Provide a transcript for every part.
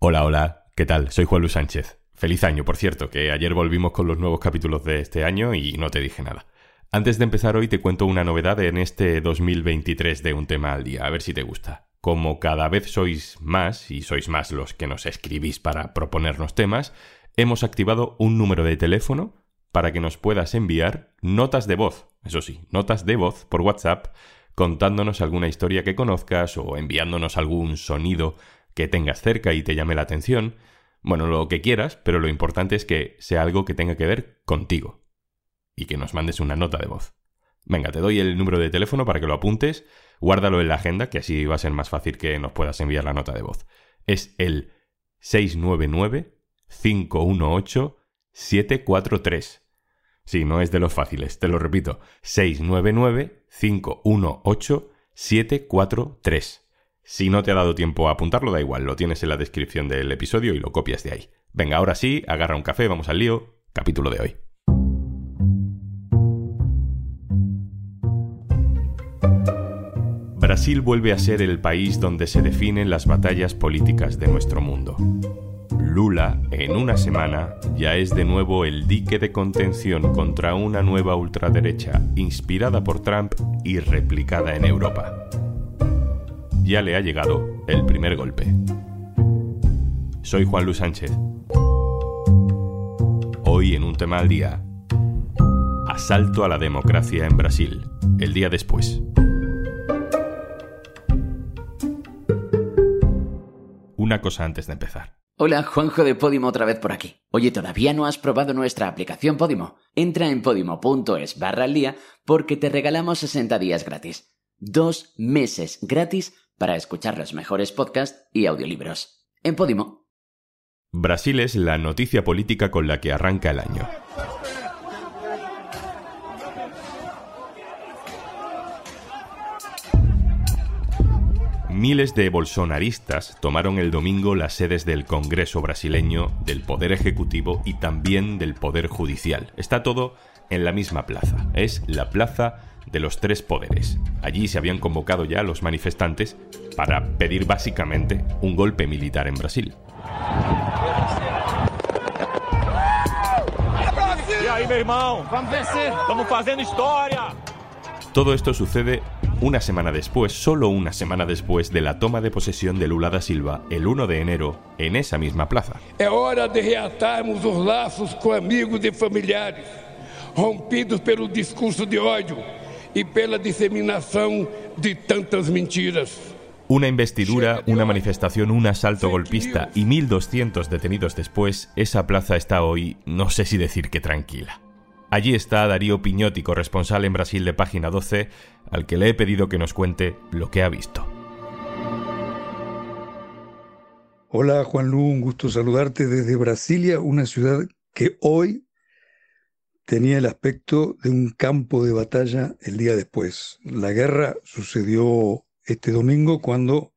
Hola, hola, ¿qué tal? Soy Juan Luis Sánchez. Feliz año, por cierto, que ayer volvimos con los nuevos capítulos de este año y no te dije nada. Antes de empezar hoy te cuento una novedad en este 2023 de un tema al día, a ver si te gusta. Como cada vez sois más, y sois más los que nos escribís para proponernos temas, hemos activado un número de teléfono para que nos puedas enviar notas de voz, eso sí, notas de voz por WhatsApp, contándonos alguna historia que conozcas o enviándonos algún sonido que tengas cerca y te llame la atención, bueno, lo que quieras, pero lo importante es que sea algo que tenga que ver contigo y que nos mandes una nota de voz. Venga, te doy el número de teléfono para que lo apuntes, guárdalo en la agenda, que así va a ser más fácil que nos puedas enviar la nota de voz. Es el 699-518-743. Sí, no es de los fáciles, te lo repito, 699-518-743. Si no te ha dado tiempo a apuntarlo, da igual, lo tienes en la descripción del episodio y lo copias de ahí. Venga, ahora sí, agarra un café, vamos al lío. Capítulo de hoy. Brasil vuelve a ser el país donde se definen las batallas políticas de nuestro mundo. Lula, en una semana, ya es de nuevo el dique de contención contra una nueva ultraderecha inspirada por Trump y replicada en Europa ya le ha llegado el primer golpe. Soy Juan Luis Sánchez. Hoy en un tema al día. Asalto a la democracia en Brasil, el día después. Una cosa antes de empezar. Hola, Juanjo de Podimo otra vez por aquí. Oye, ¿todavía no has probado nuestra aplicación Podimo? Entra en podimo.es barra al día porque te regalamos 60 días gratis. Dos meses gratis para escuchar los mejores podcasts y audiolibros. En Podimo. Brasil es la noticia política con la que arranca el año. Miles de bolsonaristas tomaron el domingo las sedes del Congreso brasileño, del Poder Ejecutivo y también del Poder Judicial. Está todo en la misma plaza. Es la Plaza de los Tres Poderes. Allí se habían convocado ya los manifestantes para pedir básicamente un golpe militar en Brasil. Todo esto sucede una semana después, solo una semana después de la toma de posesión de Lula da Silva el 1 de enero en esa misma plaza. Es hora de reatarmos los lazos con amigos y familiares, rompidos por el discurso de odio y pela diseminación de tantas mentiras. Una investidura, una manifestación, un asalto golpista y 1.200 detenidos después, esa plaza está hoy, no sé si decir que tranquila. Allí está Darío Piñotti, corresponsal en Brasil de Página 12, al que le he pedido que nos cuente lo que ha visto. Hola Juan Lu, un gusto saludarte desde Brasilia, una ciudad que hoy tenía el aspecto de un campo de batalla el día después. La guerra sucedió este domingo cuando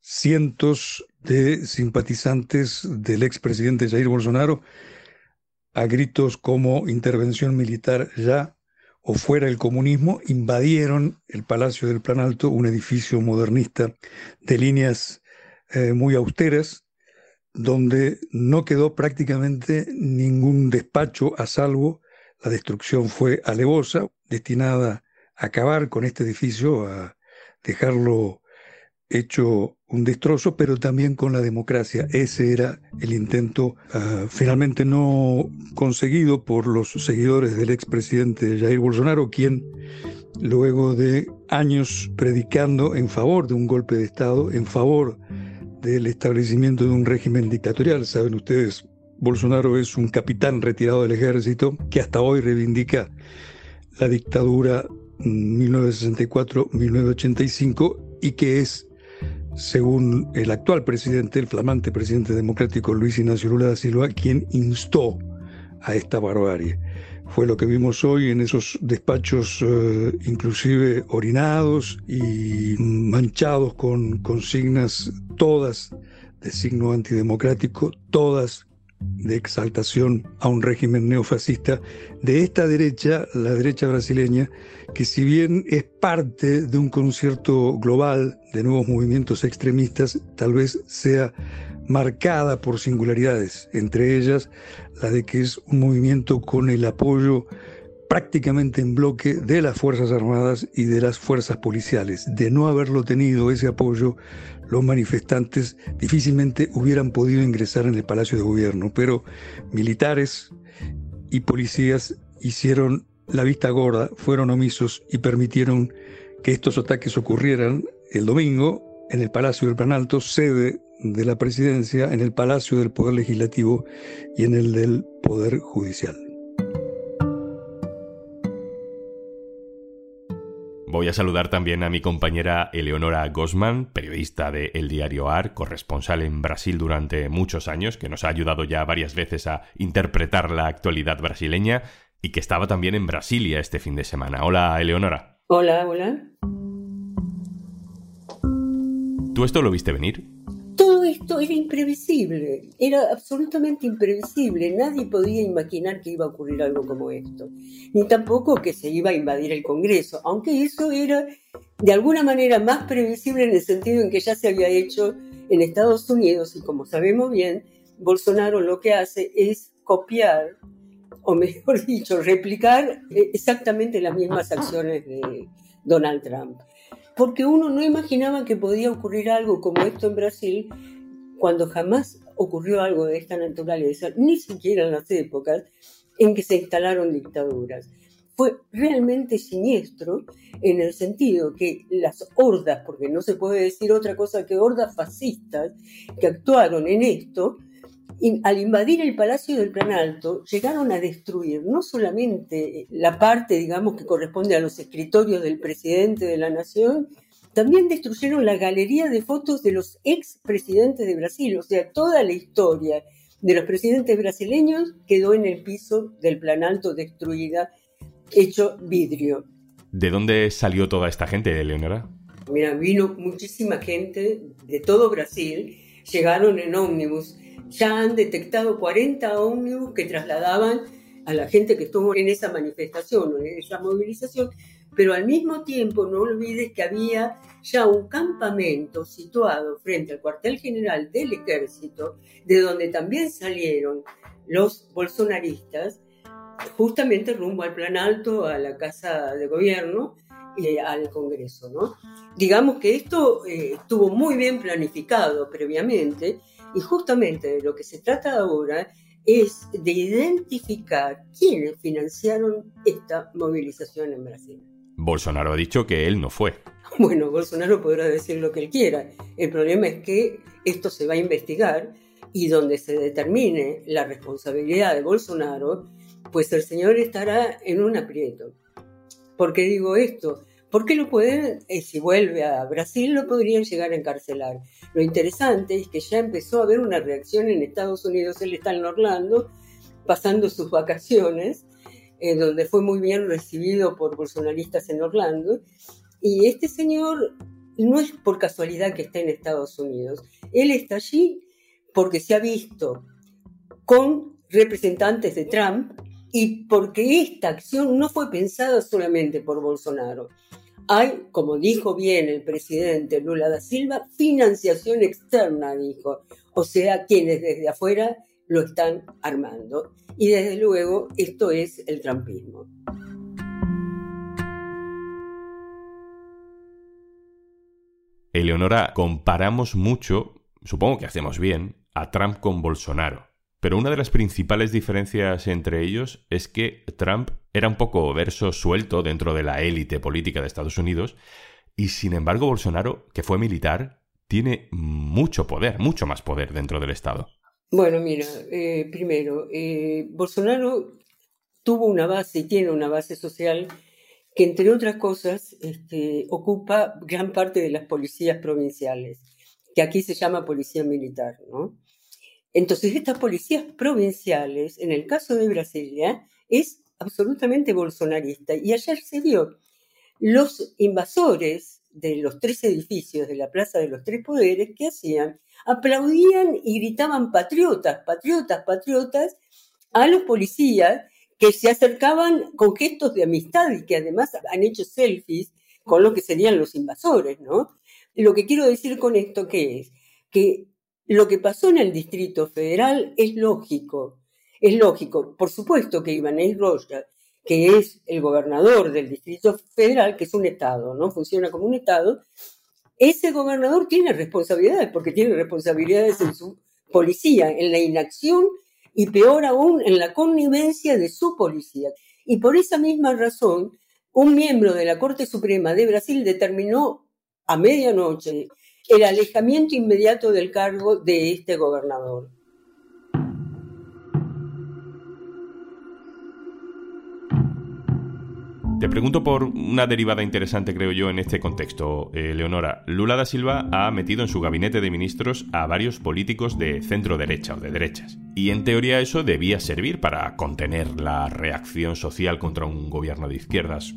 cientos de simpatizantes del expresidente Jair Bolsonaro, a gritos como intervención militar ya o fuera el comunismo, invadieron el Palacio del Planalto, un edificio modernista de líneas eh, muy austeras, donde no quedó prácticamente ningún despacho a salvo la destrucción fue alevosa, destinada a acabar con este edificio, a dejarlo hecho un destrozo, pero también con la democracia. Ese era el intento ah, finalmente no conseguido por los seguidores del expresidente Jair Bolsonaro, quien luego de años predicando en favor de un golpe de Estado, en favor del establecimiento de un régimen dictatorial, saben ustedes Bolsonaro es un capitán retirado del ejército que hasta hoy reivindica la dictadura 1964-1985 y que es, según el actual presidente, el flamante presidente democrático Luis Ignacio Lula da Silva, quien instó a esta barbarie. Fue lo que vimos hoy en esos despachos eh, inclusive orinados y manchados con consignas todas de signo antidemocrático, todas de exaltación a un régimen neofascista de esta derecha, la derecha brasileña, que si bien es parte de un concierto global de nuevos movimientos extremistas, tal vez sea marcada por singularidades, entre ellas la de que es un movimiento con el apoyo prácticamente en bloque de las Fuerzas Armadas y de las fuerzas policiales. De no haberlo tenido ese apoyo, los manifestantes difícilmente hubieran podido ingresar en el Palacio de Gobierno, pero militares y policías hicieron la vista gorda, fueron omisos y permitieron que estos ataques ocurrieran el domingo en el Palacio del Planalto, sede de la presidencia, en el Palacio del Poder Legislativo y en el del Poder Judicial. Voy a saludar también a mi compañera Eleonora Gosman, periodista de El Diario AR, corresponsal en Brasil durante muchos años, que nos ha ayudado ya varias veces a interpretar la actualidad brasileña y que estaba también en Brasilia este fin de semana. Hola, Eleonora. Hola, hola. ¿Tú esto lo viste venir? Esto era imprevisible, era absolutamente imprevisible. Nadie podía imaginar que iba a ocurrir algo como esto, ni tampoco que se iba a invadir el Congreso, aunque eso era de alguna manera más previsible en el sentido en que ya se había hecho en Estados Unidos y como sabemos bien, Bolsonaro lo que hace es copiar, o mejor dicho, replicar exactamente las mismas acciones de Donald Trump porque uno no imaginaba que podía ocurrir algo como esto en Brasil cuando jamás ocurrió algo de esta naturaleza, ni siquiera en las épocas en que se instalaron dictaduras. Fue realmente siniestro en el sentido que las hordas, porque no se puede decir otra cosa que hordas fascistas que actuaron en esto, al invadir el Palacio del Planalto, llegaron a destruir no solamente la parte, digamos, que corresponde a los escritorios del presidente de la nación, también destruyeron la galería de fotos de los ex presidentes de Brasil, o sea, toda la historia de los presidentes brasileños quedó en el piso del Planalto destruida, hecho vidrio. ¿De dónde salió toda esta gente, Leonora? Mira, vino muchísima gente de todo Brasil, llegaron en ómnibus ya han detectado 40 ómnibus que trasladaban a la gente que estuvo en esa manifestación o en esa movilización, pero al mismo tiempo no olvides que había ya un campamento situado frente al cuartel general del ejército, de donde también salieron los bolsonaristas, justamente rumbo al plan alto, a la casa de gobierno y al Congreso. ¿no? Digamos que esto eh, estuvo muy bien planificado previamente y justamente de lo que se trata ahora es de identificar quiénes financiaron esta movilización en Brasil. Bolsonaro ha dicho que él no fue. Bueno, Bolsonaro podrá decir lo que él quiera. El problema es que esto se va a investigar y donde se determine la responsabilidad de Bolsonaro, pues el señor estará en un aprieto. ¿Por qué digo esto? Porque lo pueden, eh, si vuelve a Brasil, lo podrían llegar a encarcelar. Lo interesante es que ya empezó a haber una reacción en Estados Unidos. Él está en Orlando, pasando sus vacaciones, donde fue muy bien recibido por bolsonaristas en Orlando. Y este señor no es por casualidad que está en Estados Unidos. Él está allí porque se ha visto con representantes de Trump y porque esta acción no fue pensada solamente por Bolsonaro. Hay, como dijo bien el presidente Lula da Silva, financiación externa, dijo. O sea, quienes desde afuera lo están armando. Y desde luego, esto es el trampismo. Eleonora, comparamos mucho, supongo que hacemos bien, a Trump con Bolsonaro. Pero una de las principales diferencias entre ellos es que Trump era un poco verso suelto dentro de la élite política de Estados Unidos y sin embargo Bolsonaro, que fue militar, tiene mucho poder, mucho más poder dentro del Estado. Bueno, mira, eh, primero, eh, Bolsonaro tuvo una base y tiene una base social que, entre otras cosas, este, ocupa gran parte de las policías provinciales, que aquí se llama policía militar, ¿no? Entonces, estas policías provinciales, en el caso de Brasilia, es absolutamente bolsonarista. Y ayer se vio, los invasores de los tres edificios de la Plaza de los Tres Poderes, ¿qué hacían? Aplaudían y gritaban patriotas, patriotas, patriotas a los policías que se acercaban con gestos de amistad y que además han hecho selfies con lo que serían los invasores, ¿no? Lo que quiero decir con esto, ¿qué es? Que lo que pasó en el Distrito Federal es lógico. Es lógico. Por supuesto que Ibanez Rocha, que es el gobernador del Distrito Federal, que es un Estado, ¿no? Funciona como un Estado, ese gobernador tiene responsabilidades, porque tiene responsabilidades en su policía, en la inacción y peor aún en la connivencia de su policía. Y por esa misma razón, un miembro de la Corte Suprema de Brasil determinó a medianoche el alejamiento inmediato del cargo de este gobernador. Te pregunto por una derivada interesante, creo yo, en este contexto. Eh, Leonora, Lula da Silva ha metido en su gabinete de ministros a varios políticos de centro derecha o de derechas. Y en teoría eso debía servir para contener la reacción social contra un gobierno de izquierdas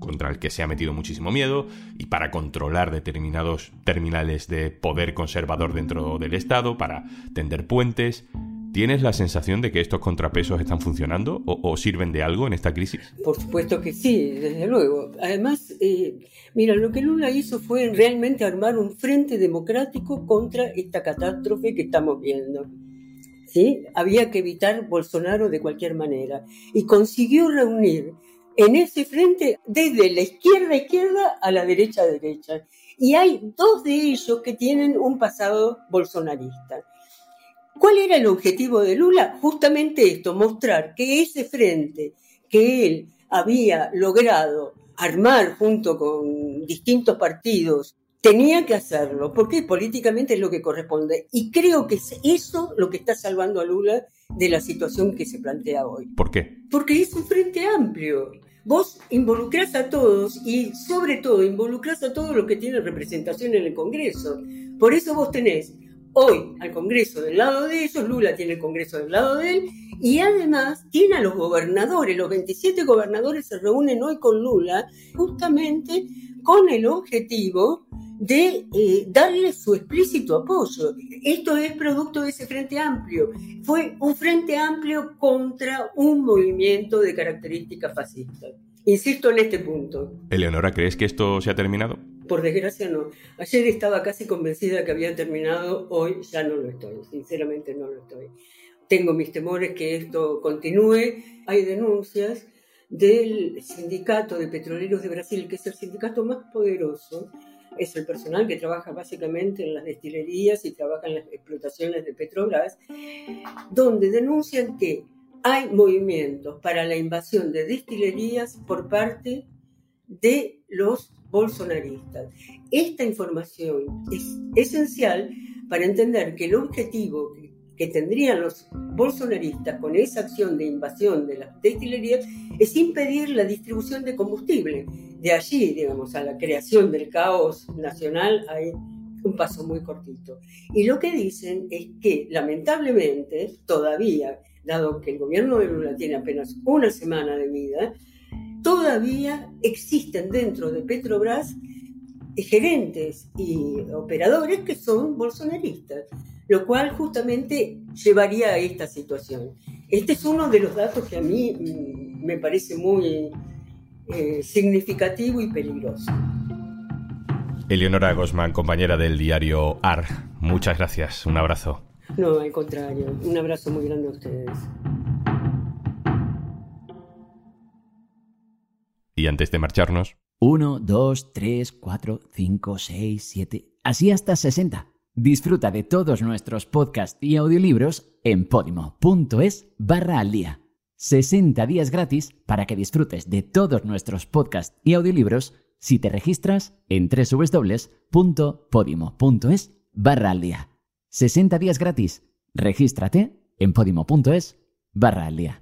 contra el que se ha metido muchísimo miedo y para controlar determinados terminales de poder conservador dentro del Estado, para tender puentes. ¿Tienes la sensación de que estos contrapesos están funcionando o, sirven de algo en esta crisis? Por supuesto que sí, desde luego. Además, eh, mira, lo que Lula hizo fue realmente armar un frente democrático contra esta catástrofe que estamos viendo. ¿Sí? Había que evitar Bolsonaro de cualquier manera. Y consiguió reunir en ese frente desde la izquierda izquierda a la derecha derecha. Y hay dos de ellos que tienen un pasado bolsonarista. ¿Cuál era el objetivo de Lula? Justamente esto, mostrar que ese frente que él había logrado armar junto con distintos partidos, tenía que hacerlo, porque políticamente es lo que corresponde. Y creo que es eso lo que está salvando a Lula de la situación que se plantea hoy. ¿Por qué? Porque es un frente amplio. Vos involucrás a todos y sobre todo involucrás a todos los que tienen representación en el Congreso. Por eso vos tenés hoy al Congreso del lado de ellos, Lula tiene el Congreso del lado de él, y además tiene a los gobernadores, los 27 gobernadores se reúnen hoy con Lula justamente con el objetivo de eh, darle su explícito apoyo. Esto es producto de ese Frente Amplio. Fue un Frente Amplio contra un movimiento de características fascistas. Insisto en este punto. Eleonora, ¿crees que esto se ha terminado? Por desgracia no. Ayer estaba casi convencida que había terminado, hoy ya no lo estoy, sinceramente no lo estoy. Tengo mis temores que esto continúe. Hay denuncias del sindicato de petroleros de Brasil, que es el sindicato más poderoso, es el personal que trabaja básicamente en las destilerías y trabaja en las explotaciones de Petrobras, donde denuncian que hay movimientos para la invasión de destilerías por parte de los bolsonaristas. Esta información es esencial para entender que el objetivo que, tendrían los bolsonaristas con esa acción de invasión de las destilerías es impedir la distribución de combustible. De allí, digamos, a la creación del caos nacional hay un paso muy cortito. Y lo que dicen es que, lamentablemente, todavía dado que el gobierno de Lula tiene apenas una semana de vida, todavía existen dentro de Petrobras gerentes y operadores que son bolsonaristas, lo cual justamente llevaría a esta situación. Este es uno de los datos que a mí mm, me parece muy eh, significativo y peligroso. Eleonora Gosman, compañera del diario AR, muchas gracias, un abrazo. No, al contrario. Un abrazo muy grande a ustedes. Y antes de marcharnos... 1, 2, 3, 4, 5, 6, 7... Así hasta 60. Disfruta de todos nuestros podcasts y audiolibros en podimo.es barra al día. 60 días gratis para que disfrutes de todos nuestros podcasts y audiolibros si te registras en www.podimo.es barra al día. 60 días gratis. Regístrate en podimo.es barra al día.